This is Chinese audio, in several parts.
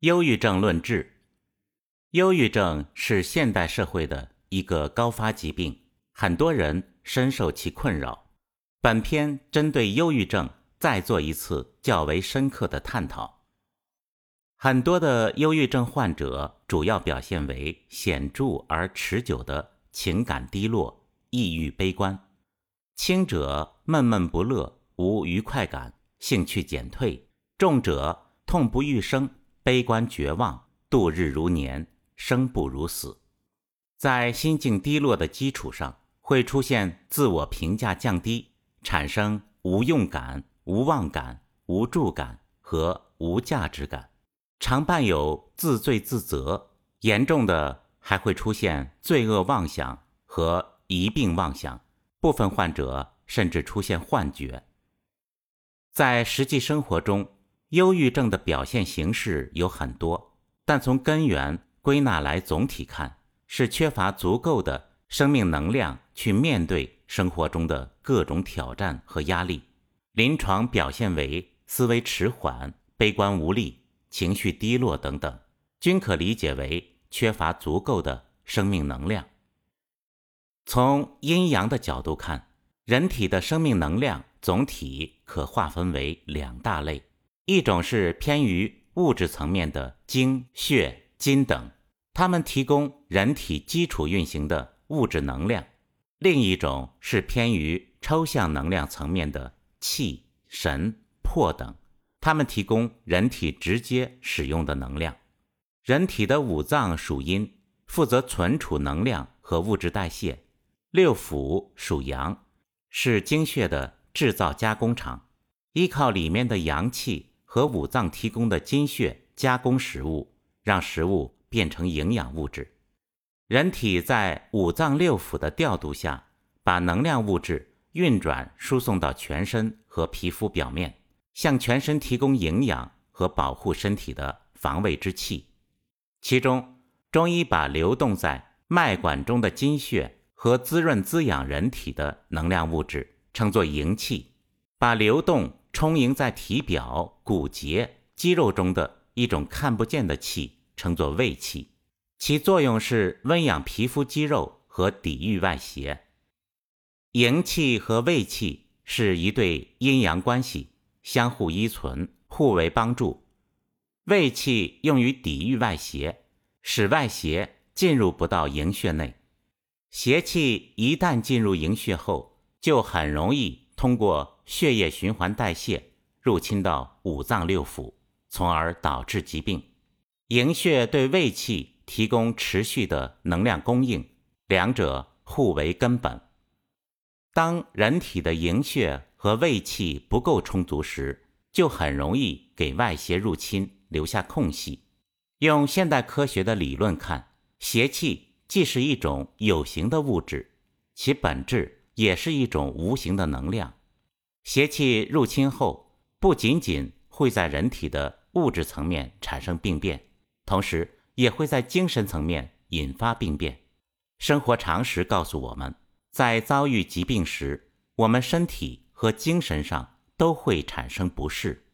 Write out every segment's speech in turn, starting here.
忧郁症论治。忧郁症是现代社会的一个高发疾病，很多人深受其困扰。本篇针对忧郁症再做一次较为深刻的探讨。很多的忧郁症患者主要表现为显著而持久的情感低落、抑郁悲观，轻者闷闷不乐、无愉快感、兴趣减退，重者痛不欲生。悲观绝望，度日如年，生不如死。在心境低落的基础上，会出现自我评价降低，产生无用感、无望感、无助感和无价值感，常伴有自罪自责。严重的还会出现罪恶妄想和疑病妄想，部分患者甚至出现幻觉。在实际生活中，忧郁症的表现形式有很多，但从根源归纳来，总体看是缺乏足够的生命能量去面对生活中的各种挑战和压力。临床表现为思维迟缓、悲观无力、情绪低落等等，均可理解为缺乏足够的生命能量。从阴阳的角度看，人体的生命能量总体可划分为两大类。一种是偏于物质层面的精血金等，它们提供人体基础运行的物质能量；另一种是偏于抽象能量层面的气神魄等，它们提供人体直接使用的能量。人体的五脏属阴，负责存储能量和物质代谢；六腑属阳，是精血的制造加工厂，依靠里面的阳气。和五脏提供的精血加工食物，让食物变成营养物质。人体在五脏六腑的调度下，把能量物质运转输送到全身和皮肤表面，向全身提供营养和保护身体的防卫之气。其中，中医把流动在脉管中的精血和滋润滋养人体的能量物质称作营气，把流动。充盈在体表、骨节、肌肉中的一种看不见的气，称作卫气，其作用是温养皮肤、肌肉和抵御外邪。营气和卫气是一对阴阳关系，相互依存，互为帮助。卫气用于抵御外邪，使外邪进入不到营穴内。邪气一旦进入营穴后，就很容易。通过血液循环代谢入侵到五脏六腑，从而导致疾病。营血对胃气提供持续的能量供应，两者互为根本。当人体的营血和胃气不够充足时，就很容易给外邪入侵留下空隙。用现代科学的理论看，邪气既是一种有形的物质，其本质。也是一种无形的能量，邪气入侵后，不仅仅会在人体的物质层面产生病变，同时也会在精神层面引发病变。生活常识告诉我们，在遭遇疾病时，我们身体和精神上都会产生不适。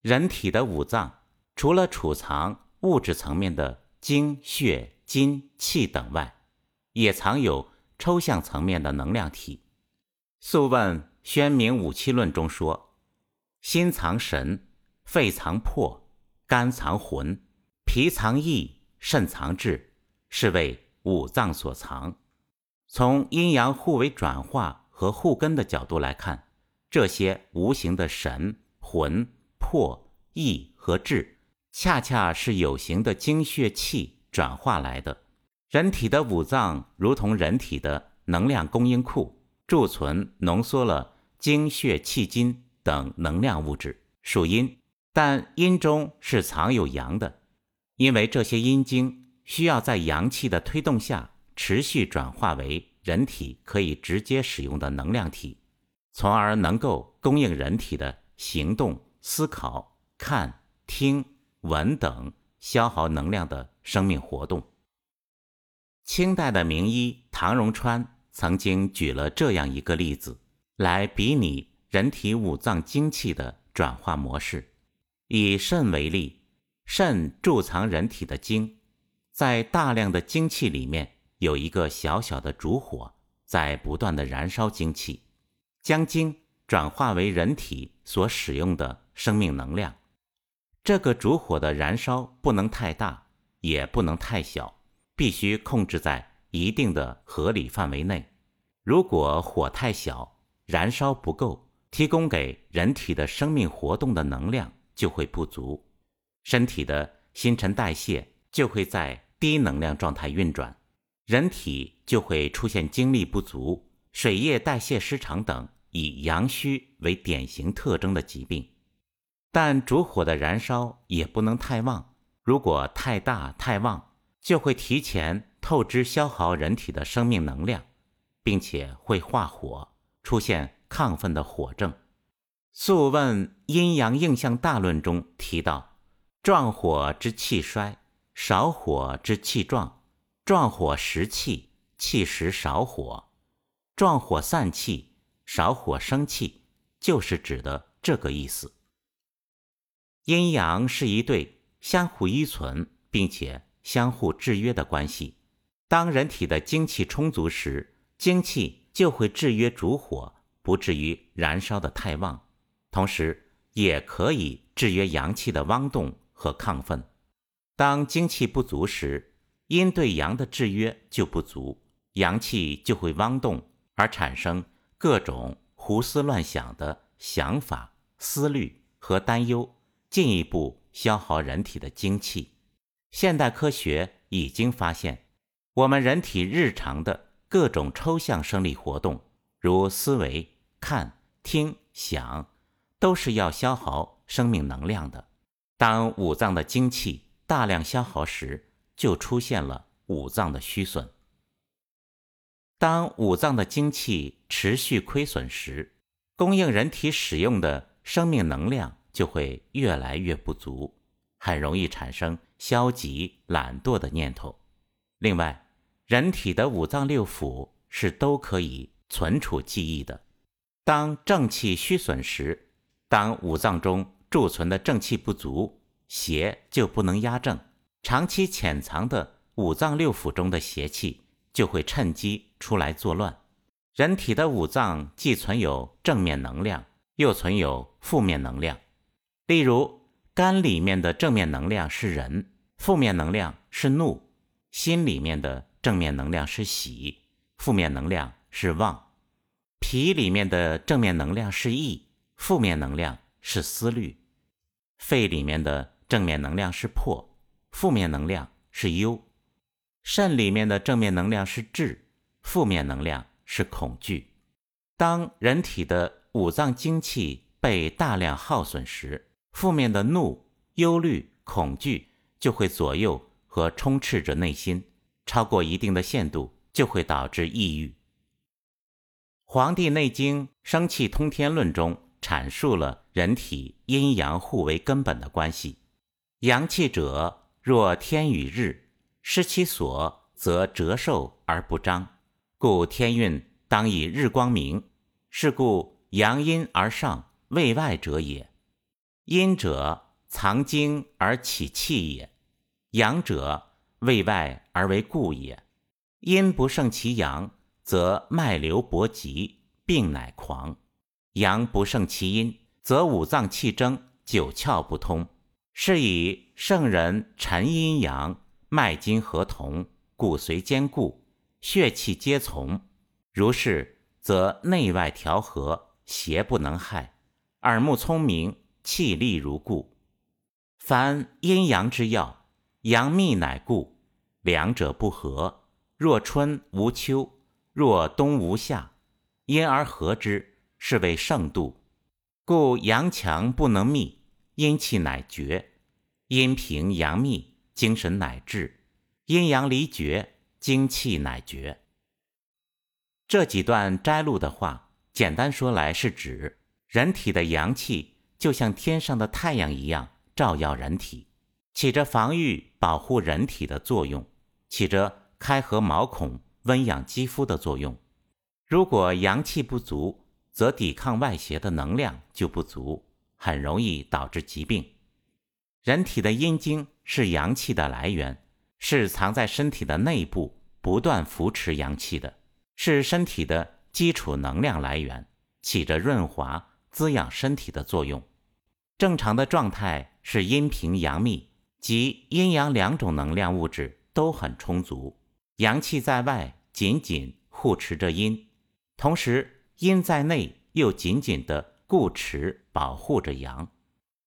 人体的五脏除了储藏物质层面的精血筋气等外，也藏有。抽象层面的能量体，《素问·宣明五气论》中说：“心藏神，肺藏魄，肝藏魂，脾藏意，肾藏志，是为五脏所藏。”从阴阳互为转化和互根的角度来看，这些无形的神、魂、魄、意和志，恰恰是有形的精血气转化来的。人体的五脏如同人体的能量供应库，贮存浓缩了精血气金等能量物质，属阴。但阴中是藏有阳的，因为这些阴精需要在阳气的推动下持续转化为人体可以直接使用的能量体，从而能够供应人体的行动、思考、看、听、闻等消耗能量的生命活动。清代的名医唐荣川曾经举了这样一个例子，来比拟人体五脏精气的转化模式。以肾为例，肾贮藏人体的精，在大量的精气里面有一个小小的烛火，在不断的燃烧精气，将精转化为人体所使用的生命能量。这个烛火的燃烧不能太大，也不能太小，必须控制在一定的合理范围内。如果火太小，燃烧不够，提供给人体的生命活动的能量就会不足，身体的新陈代谢就会在低能量状态运转，人体就会出现精力不足、水液代谢失常等以阳虚为典型特征的疾病。但烛火的燃烧也不能太旺，如果太大太旺，就会提前透支消耗人体的生命能量。并且会化火，出现亢奋的火症。《素问阴阳应象大论》中提到：壮火之气衰，少火之气壮；壮火食气，气食少火；壮火散气，少火生气，就是指的这个意思。阴阳是一对相互依存并且相互制约的关系。当人体的精气充足时，精气就会制约烛火，不至于燃烧的太旺，同时也可以制约阳气的汪动和亢奋。当精气不足时，阴对阳的制约就不足，阳气就会汪动，而产生各种胡思乱想的想法、思虑和担忧，进一步消耗人体的精气。现代科学已经发现，我们人体日常的。各种抽象生理活动，如思维、看、听、想，都是要消耗生命能量的。当五脏的精气大量消耗时，就出现了五脏的虚损。当五脏的精气持续亏损时，供应人体使用的生命能量就会越来越不足，很容易产生消极懒惰的念头。另外，人体的五脏六腑是都可以存储记忆的。当正气虚损时，当五脏中贮存的正气不足，邪就不能压正，长期潜藏的五脏六腑中的邪气就会趁机出来作乱。人体的五脏既存有正面能量，又存有负面能量。例如，肝里面的正面能量是仁，负面能量是怒；心里面的。正面能量是喜，负面能量是妄；脾里面的正面能量是意，负面能量是思虑；肺里面的正面能量是魄，负面能量是忧；肾里面的正面能量是智，负面能量是恐惧。当人体的五脏精气被大量耗损时，负面的怒、忧虑、恐惧就会左右和充斥着内心。超过一定的限度，就会导致抑郁。《黄帝内经·生气通天论》中阐述了人体阴阳互为根本的关系。阳气者，若天与日，失其所，则折寿而不彰。故天运当以日光明。是故阳阴而上，卫外者也。阴者，藏精而起气也；阳者，为外而为故也。阴不胜其阳，则脉流搏急，病乃狂；阳不胜其阴，则五脏气争，九窍不通。是以圣人陈阴阳，脉筋合同，骨髓坚固，血气皆从。如是，则内外调和，邪不能害，耳目聪明，气力如故。凡阴阳之要。阳秘乃故，两者不和。若春无秋，若冬无夏，因而合之，是谓盛度。故阳强不能密，阴气乃绝；阴平阳密，精神乃至；阴阳离绝，精气乃绝。这几段摘录的话，简单说来是指人体的阳气就像天上的太阳一样，照耀人体。起着防御、保护人体的作用，起着开合毛孔、温养肌肤的作用。如果阳气不足，则抵抗外邪的能量就不足，很容易导致疾病。人体的阴经是阳气的来源，是藏在身体的内部，不断扶持阳气的，是身体的基础能量来源，起着润滑、滋养身体的作用。正常的状态是阴平阳密，即阴阳两种能量物质都很充足，阳气在外紧紧护持着阴，同时阴在内又紧紧地固持保护着阳。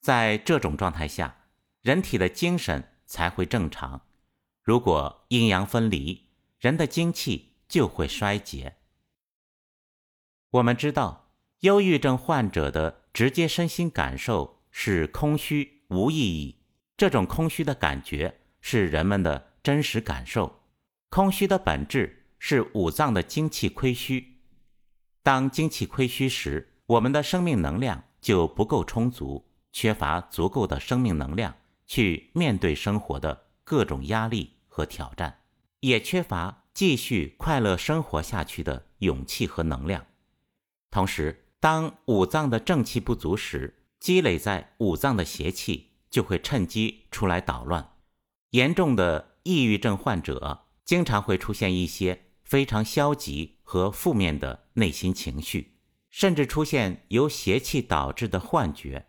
在这种状态下，人体的精神才会正常。如果阴阳分离，人的精气就会衰竭。我们知道，忧郁症患者的直接身心感受。是空虚无意义，这种空虚的感觉是人们的真实感受。空虚的本质是五脏的精气亏虚。当精气亏虚时，我们的生命能量就不够充足，缺乏足够的生命能量去面对生活的各种压力和挑战，也缺乏继续快乐生活下去的勇气和能量。同时，当五脏的正气不足时，积累在五脏的邪气就会趁机出来捣乱。严重的抑郁症患者经常会出现一些非常消极和负面的内心情绪，甚至出现由邪气导致的幻觉。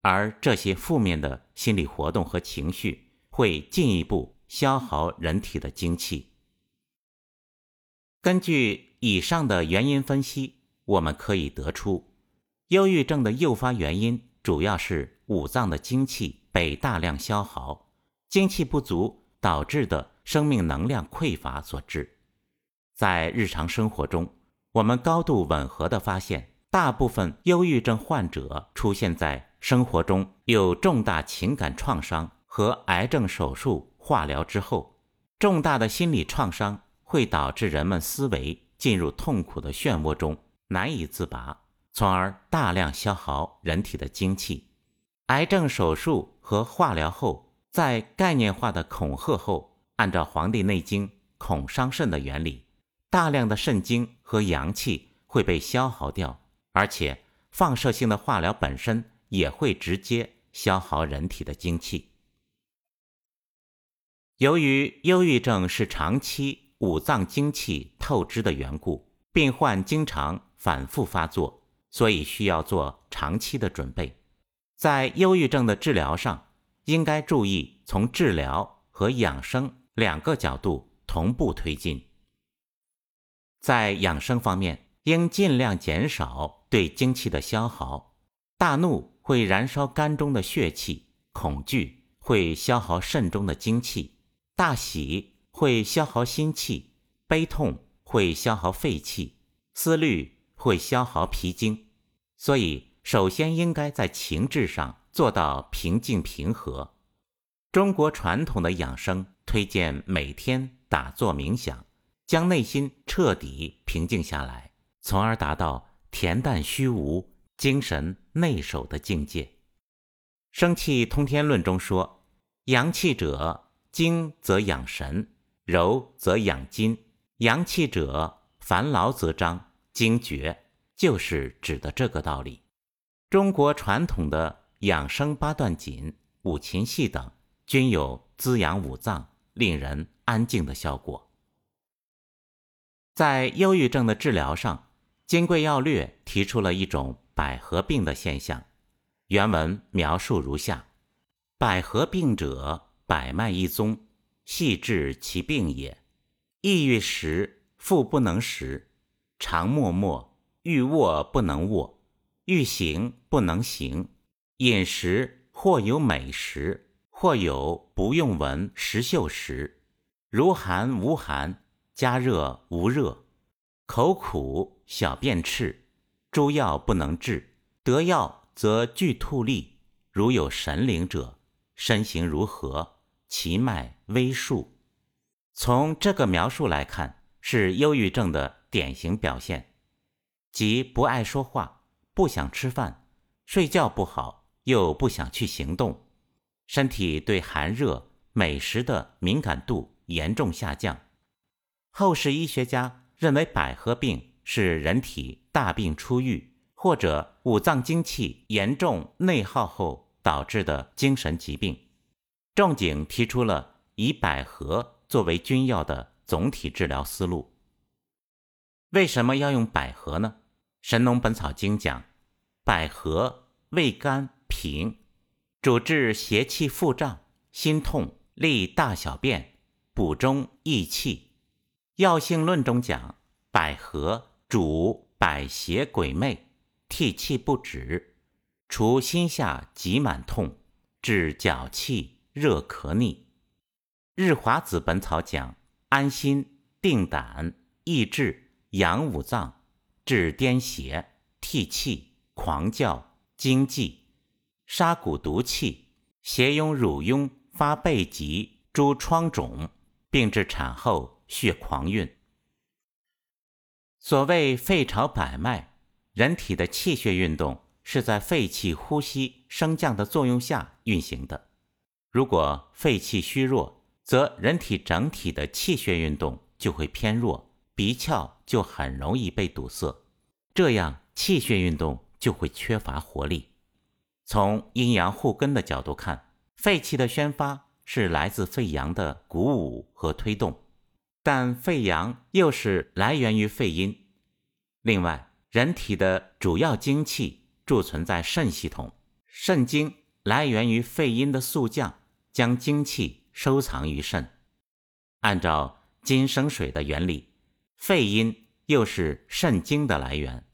而这些负面的心理活动和情绪会进一步消耗人体的精气。根据以上的原因分析，我们可以得出。忧郁症的诱发原因主要是五脏的精气被大量消耗，精气不足导致的生命能量匮乏所致。在日常生活中，我们高度吻合地发现，大部分忧郁症患者出现在生活中有重大情感创伤和癌症手术、化疗之后。重大的心理创伤会导致人们思维进入痛苦的漩涡中，难以自拔。从而大量消耗人体的精气。癌症手术和化疗后，在概念化的恐吓后，按照《黄帝内经》恐伤肾的原理，大量的肾精和阳气会被消耗掉，而且放射性的化疗本身也会直接消耗人体的精气。由于忧郁症是长期五脏精气透支的缘故，病患经常反复发作。所以需要做长期的准备，在忧郁症的治疗上，应该注意从治疗和养生两个角度同步推进。在养生方面，应尽量减少对精气的消耗。大怒会燃烧肝中的血气，恐惧会消耗肾中的精气，大喜会消耗心气，悲痛会消耗肺气，思虑。会消耗脾经，所以首先应该在情志上做到平静平和。中国传统的养生推荐每天打坐冥想，将内心彻底平静下来，从而达到恬淡虚无、精神内守的境界。《生气通天论》中说：“阳气者，精则养神，柔则养筋。阳气者，烦劳则张。”精绝就是指的这个道理。中国传统的养生八段锦、五禽戏等均有滋养五脏、令人安静的效果。在忧郁症的治疗上，《金匮要略》提出了一种百合病的现象。原文描述如下：百合病者，百脉一宗，系治其病也。抑郁时，腹不能食。常默默，欲卧不能卧，欲行不能行。饮食或有美食，或有不用闻食嗅时，如寒无寒，加热无热。口苦，小便赤，诸药不能治。得药则具吐利，如有神灵者，身形如何？其脉微数。从这个描述来看，是忧郁症的。典型表现，即不爱说话，不想吃饭，睡觉不好，又不想去行动，身体对寒热、美食的敏感度严重下降。后世医学家认为，百合病是人体大病初愈，或者五脏精气严重内耗后导致的精神疾病。仲景提出了以百合作为君药的总体治疗思路。为什么要用百合呢？《神农本草经》讲，百合味甘平，主治邪气腹胀、心痛、利大小便、补中益气。《药性论》中讲，百合主百邪鬼魅，涕气不止，除心下急满痛，治脚气热咳逆。《日华子本草》讲，安心定胆益智。养五脏，治癫痫、涕气、狂叫、惊悸，杀蛊毒气，邪痈、乳痈、发背疾、诸疮肿，并治产后血狂运。所谓肺朝百脉，人体的气血运动是在肺气呼吸升降的作用下运行的。如果肺气虚弱，则人体整体的气血运动就会偏弱。鼻窍就很容易被堵塞，这样气血运动就会缺乏活力。从阴阳互根的角度看，肺气的宣发是来自肺阳的鼓舞和推动，但肺阳又是来源于肺阴。另外，人体的主要精气贮存在肾系统，肾精来源于肺阴的肃降，将精气收藏于肾。按照金生水的原理。肺阴又是肾精的来源，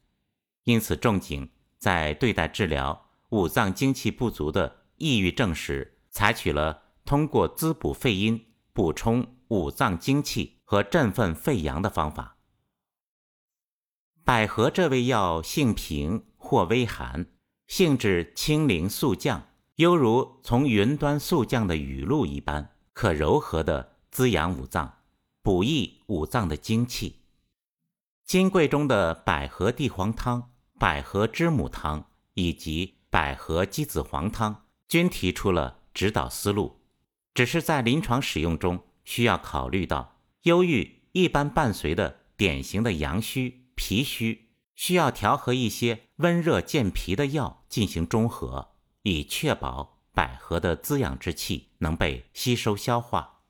因此仲景在对待治疗五脏精气不足的抑郁症时，采取了通过滋补肺阴、补充五脏精气和振奋肺阳的方法。百合这味药性平或微寒，性质清灵速降，犹如从云端速降的雨露一般，可柔和的滋养五脏。补益五脏的精气，金匮中的百合地黄汤、百合知母汤以及百合鸡子黄汤均提出了指导思路，只是在临床使用中需要考虑到忧郁一般伴随的典型的阳虚、脾虚，需要调和一些温热健脾的药进行中和，以确保百合的滋养之气能被吸收消化。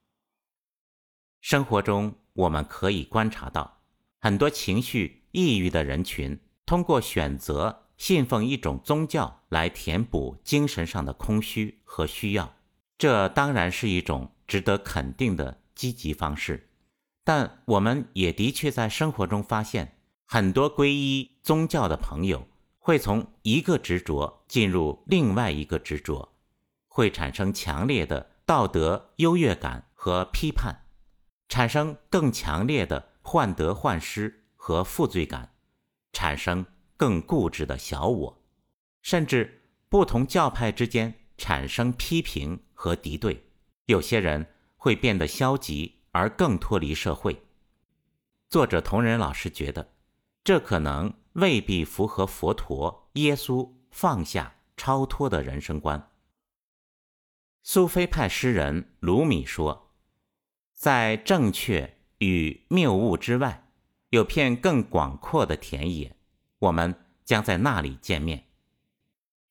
生活中，我们可以观察到，很多情绪抑郁的人群，通过选择信奉一种宗教来填补精神上的空虚和需要，这当然是一种值得肯定的积极方式。但我们也的确在生活中发现，很多皈依宗教的朋友会从一个执着进入另外一个执着，会产生强烈的道德优越感和批判。产生更强烈的患得患失和负罪感，产生更固执的小我，甚至不同教派之间产生批评和敌对。有些人会变得消极而更脱离社会。作者同仁老师觉得，这可能未必符合佛陀、耶稣放下、超脱的人生观。苏菲派诗人鲁米说。在正确与谬误之外，有片更广阔的田野，我们将在那里见面。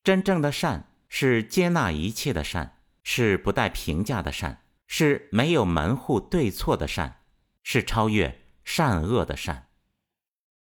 真正的善是接纳一切的善，是不带评价的善，是没有门户对错的善，是超越善恶的善。